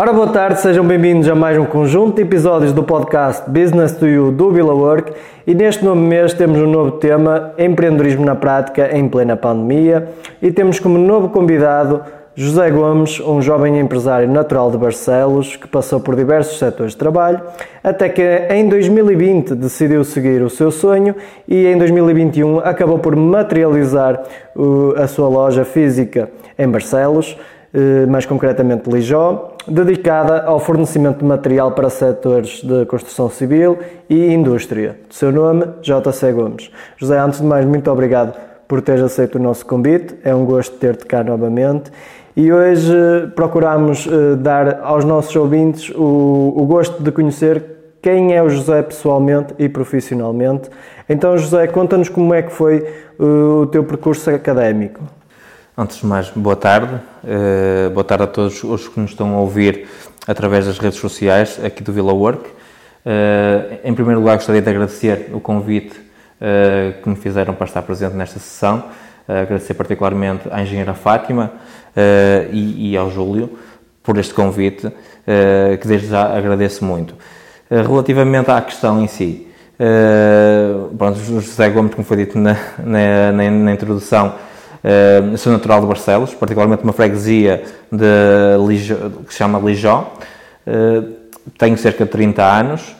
Ora, boa tarde, sejam bem-vindos a mais um conjunto de episódios do podcast Business to You do Villa Work. E neste novo mês temos um novo tema, empreendedorismo na prática em plena pandemia. E temos como novo convidado José Gomes, um jovem empresário natural de Barcelos que passou por diversos setores de trabalho, até que em 2020 decidiu seguir o seu sonho e em 2021 acabou por materializar a sua loja física em Barcelos, eh, mais concretamente Lijó, dedicada ao fornecimento de material para setores de construção civil e indústria. De seu nome, JC Gomes. José, antes de mais, muito obrigado por teres aceito o nosso convite. É um gosto ter-te cá novamente e hoje eh, procuramos eh, dar aos nossos ouvintes o, o gosto de conhecer quem é o José pessoalmente e profissionalmente. Então, José, conta-nos como é que foi eh, o teu percurso académico. Antes de mais, boa tarde. Uh, boa tarde a todos os que nos estão a ouvir através das redes sociais aqui do Villa Work. Uh, em primeiro lugar, gostaria de agradecer o convite uh, que me fizeram para estar presente nesta sessão. agradecer particularmente à engenheira Fátima e, e, ao Júlio por este convite, que desde já agradeço muito. relativamente à questão em si, pronto, José Gomes, como foi dito na, na, na, na introdução, Uh, sou natural de Barcelos, particularmente uma freguesia de Lijó, que se chama Lijó. Uh, tenho cerca de 30 anos.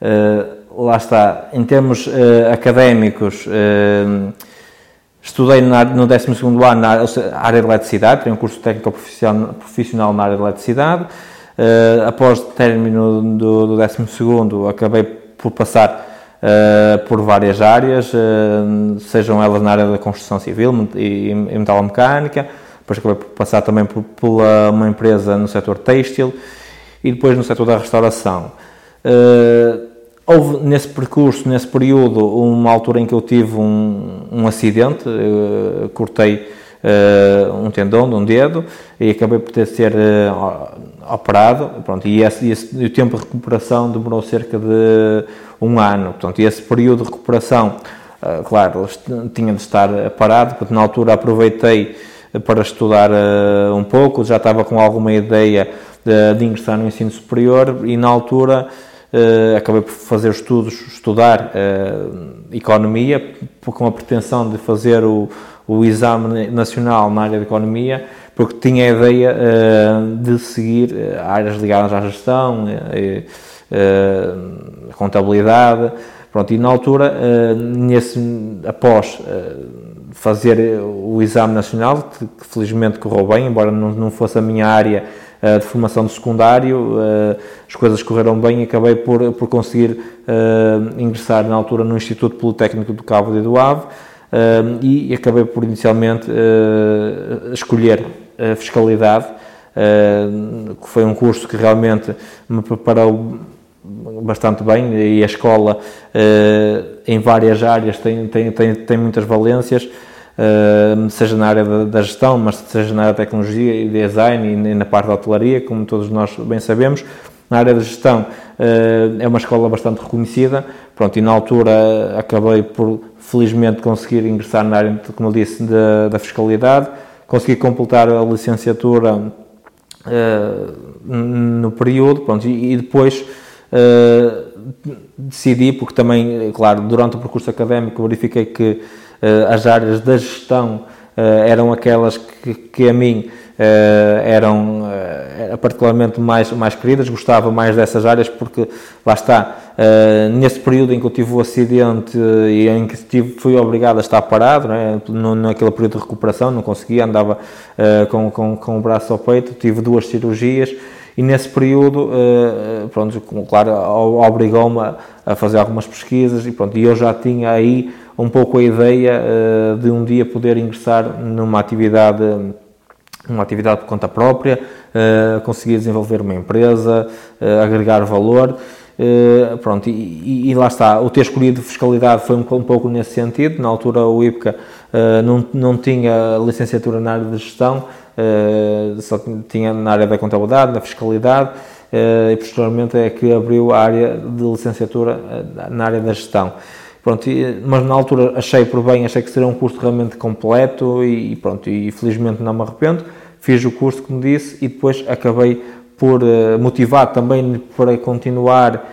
Uh, lá está, em termos académicos, estudei no 12 ano na área de eletricidade, tenho um curso técnico profissional na área de eletricidade. após o término do, do 12 acabei por passar uh, por várias áreas, uh, sejam elas na área da construção civil e, e metalomecânica, depois acabei por passar também por, uma empresa no setor têxtil e depois no setor da restauração. Uh, houve nesse percurso, nesse período, uma altura em que eu tive um, um acidente, cortei um tendão de um dedo e acabei por ter de ser uh, operado. Pronto, e, esse, esse, o tempo de recuperação demorou cerca de um ano. Portanto, e esse período de recuperação, uh, claro, tinha de estar parado, porque na altura aproveitei para estudar um pouco, já estava com alguma ideia de, de ingressar no ensino superior e na altura Uh, acabei por fazer estudos, estudar uh, economia, com a pretensão de fazer o, o exame nacional na área de economia, porque tinha a ideia uh, de seguir áreas ligadas à gestão, a contabilidade, pronto, e na altura, nesse, após fazer o exame nacional, que, que felizmente correu bem, embora não, não fosse a minha área uh, de formação de secundário, uh, as coisas correram bem e acabei por, por conseguir uh, ingressar na altura no Instituto Politécnico do Cabo de E acabei por inicialmente escolher a fiscalidade, que foi um curso que realmente me preparou bastante bem e a escola em várias áreas tem, tem, tem, tem muitas valências seja na área da, da, gestão, mas seja na área da tecnologia e design e na parte da hotelaria, como todos nós bem sabemos. Na área da gestão uh, é uma escola bastante reconhecida, pronto, e na altura acabei por, felizmente, conseguir ingressar na área, como eu disse, da, da fiscalidade, consegui completar a licenciatura uh, no período, pronto, e, depois decidi, porque também, claro, durante o percurso académico verifiquei que eh, as áreas da gestão eh, eram aquelas que, que a mim eh, eram particularmente mais, mais queridas, gostava mais dessas áreas porque, lá está, nesse período em que eu tive o acidente e em que tive, fui obrigado a estar parado, né, naquele período de recuperação, não conseguia, andava com, com, com o braço ao peito, tive duas cirurgias e nesse período, pronto, claro, obrigou-me a fazer algumas pesquisas e pronto, e eu já tinha aí um pouco a ideia de um dia poder ingressar numa atividade uma atividade por conta própria, uh, conseguir desenvolver uma empresa, uh, agregar valor, uh, pronto, e, lá está, o ter escolhido fiscalidade foi um, pouco nesse sentido, na altura o IPCA não, não tinha licenciatura na área de gestão, só tinha na área da contabilidade, na fiscalidade, e posteriormente é que abriu a área de licenciatura na área da gestão. Pronto, mas na altura achei por bem, achei que seria um curso realmente completo e, pronto, e felizmente não me arrependo. Fiz o curso, como disse, e depois acabei por motivado também para continuar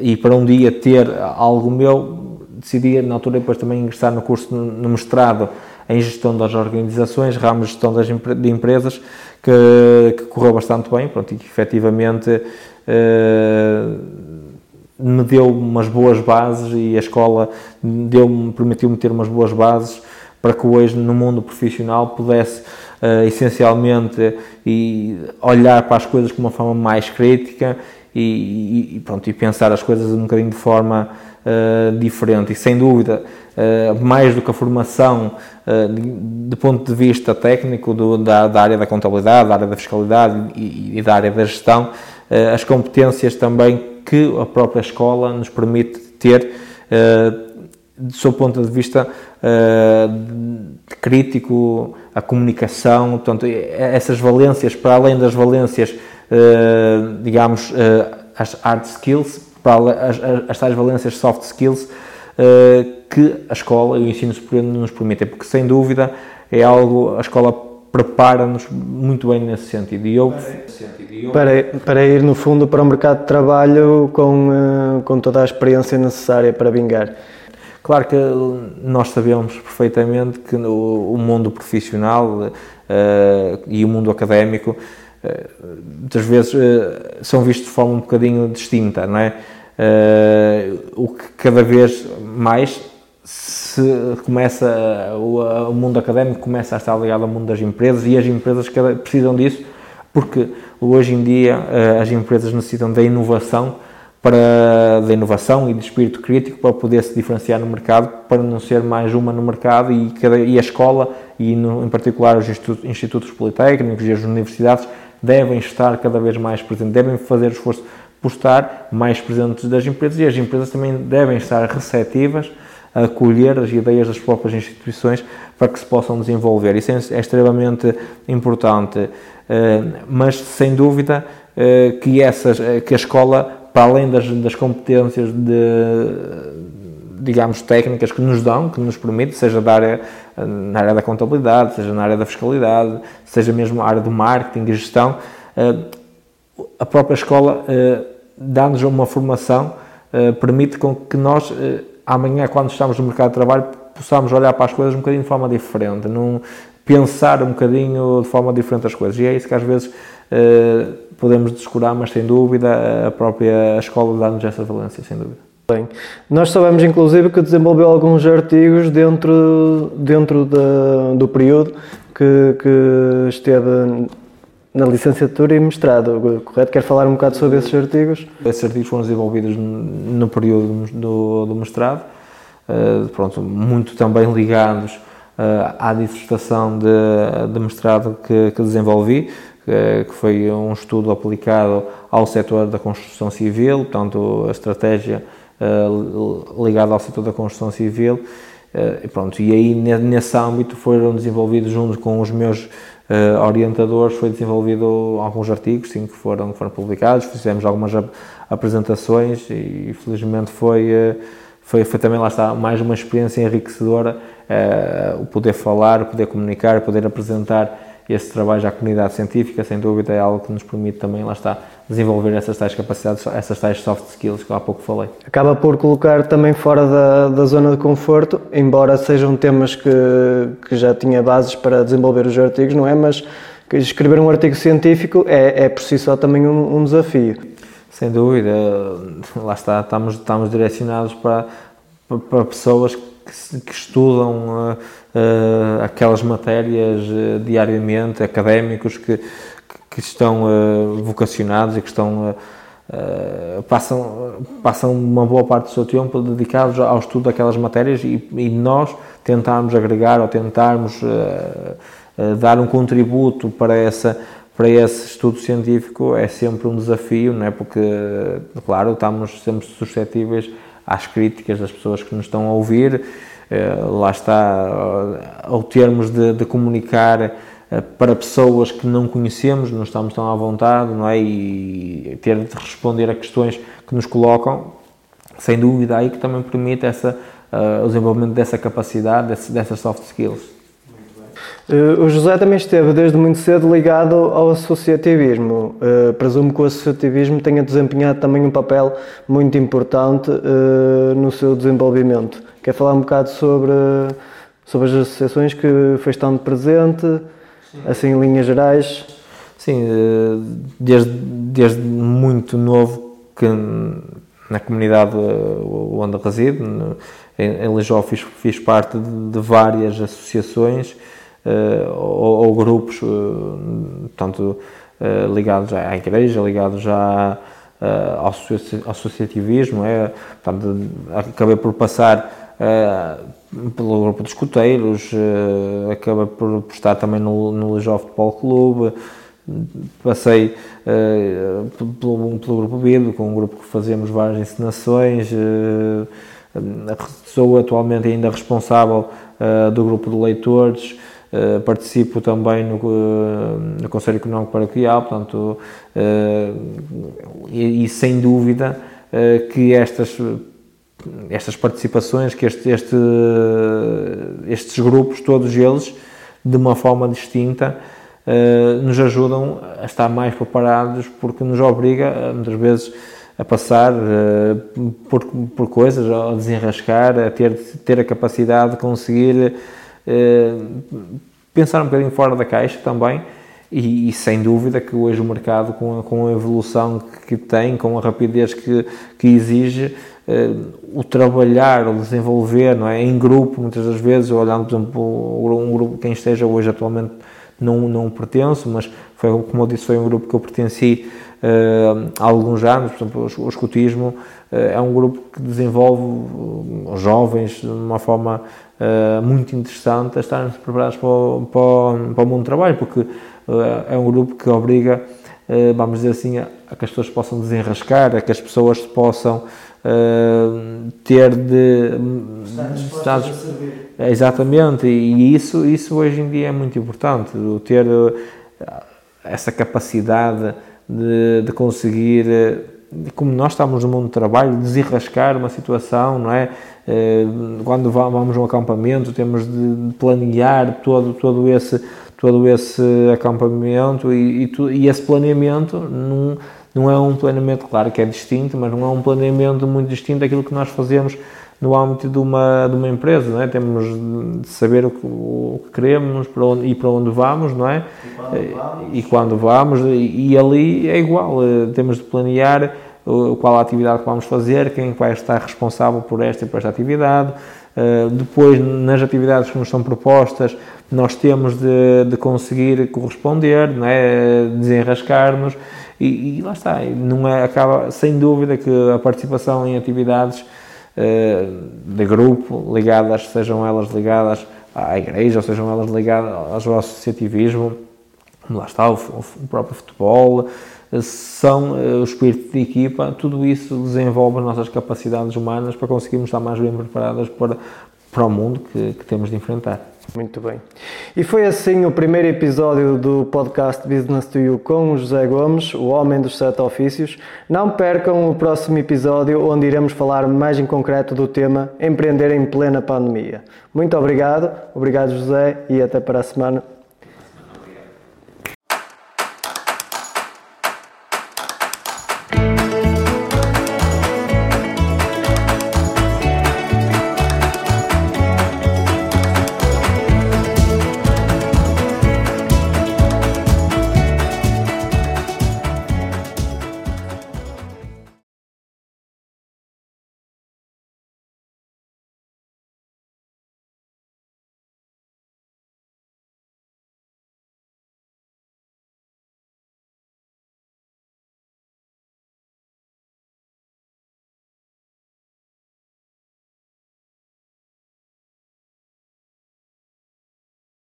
e para um dia ter algo meu, decidi na altura depois também ingressar no curso no mestrado em gestão das organizações, ramo de gestão das, de empresas, que, que, correu bastante bem, pronto, e que efetivamente uh, me deu umas boas bases e a escola deu permitiu-me ter umas boas bases para que hoje no mundo profissional pudesse uh, essencialmente e olhar para as coisas com uma forma mais crítica e, e, pronto, e pensar as coisas um bocadinho de forma uh, diferente. E sem dúvida, uh, mais do que a formação uh, do ponto de vista técnico do, da, da, área da contabilidade, da área da fiscalidade e, e da área da gestão, as competências também que a própria escola nos permite ter do seu ponto de vista uh, crítico, a comunicação, portanto, essas valências, para além das valências eh, digamos, as hard skills, para as, as tais valências soft skills que a escola e o ensino superior nos permitem, porque sem dúvida é algo, a escola prepara-nos muito bem nesse sentido. E eu, para, para ir, no fundo, para o mercado de trabalho com, com toda a experiência necessária para vingar. Claro que nós sabemos perfeitamente que o, o mundo profissional uh, e o mundo académico eh, muitas vezes eh, são vistos de forma um bocadinho distinta, não é? Eh, o que cada vez mais se começa, o mundo académico começa a estar ligado ao mundo das empresas e as empresas precisam disso porque hoje em dia as empresas necessitam da inovação para da inovação e de espírito crítico para poder se diferenciar no mercado, para não ser mais uma no mercado e, cada, e a escola e no, em particular os institutos, institutos politécnicos e as universidades devem estar cada vez mais presentes, devem fazer o esforço por estar mais presentes das empresas e as empresas também devem estar receptivas acolher as ideias das próprias instituições para que se possam desenvolver. Isso é, é extremamente importante, eh, mas sem dúvida eh, que, essas, eh, que a escola, para além das, das competências de digamos, técnicas que nos dão, que nos permite, seja da área, na área da contabilidade, seja na área da fiscalidade, seja mesmo na área do marketing e gestão, a própria escola dá-nos uma formação, permite com que nós, amanhã, quando estamos no mercado de trabalho, possamos olhar para as coisas um bocadinho de forma diferente, não pensar um bocadinho de forma diferente as coisas. E é isso que às vezes podemos descurar, mas sem dúvida a própria escola dá-nos essa valência, sem dúvida. Bem, nós sabemos inclusive que desenvolveu alguns artigos dentro, dentro do período que, que esteve na licenciatura e mestrado, correto? Quer falar um bocado sobre esses artigos? Esses artigos foram desenvolvidos no período do, do mestrado, uh, pronto, muito também ligados uh, à dissertação de, de mestrado que, que desenvolvi, uh, que foi um estudo aplicado ao setor da construção civil, portanto, a estratégia ligado ao setor da construção civil. E, pronto, e aí nesse âmbito foram desenvolvidos junto com os meus uh, orientadores, foi desenvolvido alguns artigos, sim, que foram, que foram publicados, fizemos algumas ap apresentações e felizmente foi, uh, foi, foi também lá está mais uma experiência enriquecedora o poder falar, o poder comunicar, o poder apresentar esse trabalho à comunidade científica, sem dúvida, é algo que nos permite também, lá está, desenvolver essas tais capacidades, essas tais soft skills que há pouco falei. Acaba por colocar também fora da, da zona de conforto, embora sejam temas que, que já tinha bases para desenvolver os artigos, não é? Mas escrever um artigo científico é, é por si só também um, um desafio. Sem dúvida, lá está, estamos, estamos direcionados para, para pessoas que, que estudam uh, uh, aquelas matérias uh, diariamente, académicos que, que estão vocacionados e que estão passam, passam uma boa parte do seu tempo dedicados ao estudo daquelas matérias e, e nós tentarmos agregar ou tentarmos dar um contributo para essa para esse estudo científico é sempre um desafio, não é? Porque, claro, estamos sempre suscetíveis às críticas das pessoas que nos estão a ouvir. Lá está, ao termos de, de comunicar para pessoas que não conhecemos, não estamos tão à vontade, não é? E ter de responder a questões que nos colocam, sem dúvida, aí que também permite essa, uh, o desenvolvimento dessa capacidade, desse, dessas soft skills. Uh, o José também esteve desde muito cedo ligado ao associativismo. Uh, presumo que o associativismo tenha desempenhado também um papel muito importante no seu desenvolvimento. Quer falar um bocado sobre, sobre as associações que foi estando presente. Assim em linhas gerais? Sim, desde, desde muito novo que na comunidade onde resido, em, Lijó fiz, fiz parte de, várias associações uh, ou, ou, grupos, tanto ligados à igreja, ligados já ao associativismo, é, portanto, acabei por passar pelo grupo de escuteiros, acabei por, por, estar também no, no Lijó Futebol Clube, passei uh, pelo, pelo, grupo com um grupo que fazemos várias encenações, uh, sou atualmente ainda responsável uh, do grupo de leitores, Uh, participo também no, uh, no Conselho Económico Paroquial, portanto, uh, e, e, sem dúvida que estas, estas participações, que este, este, estes grupos, todos eles, de uma forma distinta, nos ajudam a estar mais preparados, porque nos obriga, muitas vezes, a passar por, por coisas, a desenrascar, a ter, ter a capacidade de conseguir eh, pensar um bocadinho fora da caixa também e, e, sem dúvida que hoje o mercado com com a evolução que, tem, com a rapidez que, que exige, o trabalhar, o desenvolver, não é, em grupo, muitas das vezes, olhando, por exemplo, um grupo, quem esteja hoje atualmente não, não pertenço, mas foi, como eu disse, foi um grupo que eu pertenci uh, há alguns anos, por exemplo, o, escutismo uh, é um grupo que desenvolve jovens de uma forma muito interessante a estarem preparados para o, para, o, para o mundo do trabalho, porque é um grupo que obriga, vamos dizer assim, a, a, que as pessoas possam desenrascar, a que as pessoas possam ter de. Estar a exatamente, e isso, isso hoje em dia é muito importante, ter essa capacidade de, de conseguir como nós estamos no mundo do trabalho, desenrascar uma situação, não é? Eh, quando vamos a um acampamento, temos de planear todo, todo, esse, todo esse acampamento e, e, e esse planeamento não, não é um planeamento, claro que é distinto, mas não é um planeamento muito distinto daquilo que nós fazemos no âmbito de uma, de uma empresa, não é? Temos de saber o que, o que queremos para onde, e para onde vamos, não é? E quando vamos, e, vamos, e, e ali é igual, eh, temos de planear qual a atividade que vamos fazer, quem vai estar responsável por esta e por esta atividade. Eh, depois, nas atividades que nos são propostas, nós temos de, de conseguir corresponder, não é? desenrascar-nos e, e, lá está. Não é, acaba, sem dúvida, que a participação em atividades eh, de grupo, ligadas, sejam elas ligadas à igreja, ou sejam elas ligadas ao associativismo, lá está o, o próprio futebol, eh, são eh, o espírito de equipa, tudo isso desenvolve as nossas capacidades humanas para conseguirmos estar mais bem preparadas para, para o mundo que, que temos de enfrentar. Muito bem. E foi assim o primeiro episódio do podcast Business to You com o José Gomes, o homem dos sete ofícios. Não percam o próximo episódio, onde iremos falar mais em concreto do tema empreender em plena pandemia. Muito obrigado, obrigado José e até para a semana.